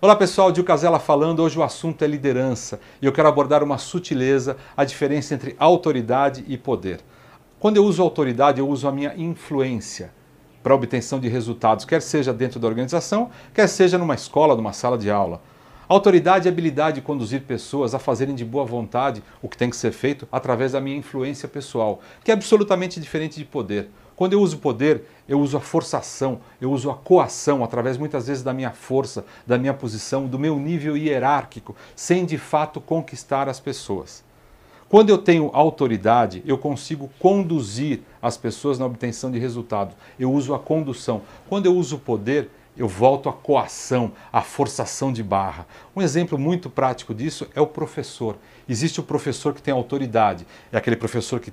Olá pessoal, Dil Casella falando. Hoje o assunto é liderança e eu quero abordar uma sutileza, a diferença entre autoridade e poder. Quando eu uso autoridade, eu uso a minha influência para obtenção de resultados, quer seja dentro da organização, quer seja numa escola, numa sala de aula. Autoridade é habilidade de conduzir pessoas a fazerem de boa vontade o que tem que ser feito através da minha influência pessoal, que é absolutamente diferente de poder. Quando eu uso poder, eu uso a forçação, eu uso a coação, através muitas vezes da minha força, da minha posição, do meu nível hierárquico, sem de fato conquistar as pessoas. Quando eu tenho autoridade, eu consigo conduzir as pessoas na obtenção de resultados. Eu uso a condução. Quando eu uso poder, eu volto à coação, à forçação de barra. Um exemplo muito prático disso é o professor. Existe o professor que tem autoridade, é aquele professor que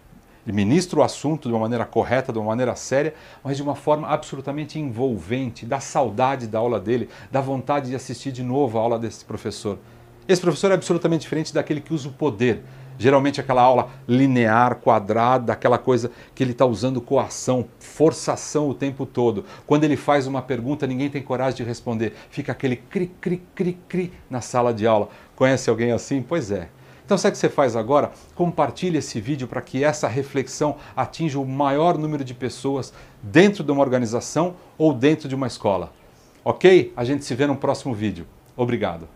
ministra o assunto de uma maneira correta, de uma maneira séria, mas de uma forma absolutamente envolvente, dá saudade da aula dele, dá vontade de assistir de novo a aula desse professor. Esse professor é absolutamente diferente daquele que usa o poder. Geralmente aquela aula linear, quadrada, aquela coisa que ele está usando coação, forçação o tempo todo. Quando ele faz uma pergunta, ninguém tem coragem de responder. Fica aquele cri, cri, cri, cri na sala de aula. Conhece alguém assim? Pois é. Então, sabe o que você faz agora? Compartilhe esse vídeo para que essa reflexão atinja o maior número de pessoas dentro de uma organização ou dentro de uma escola. Ok? A gente se vê no próximo vídeo. Obrigado.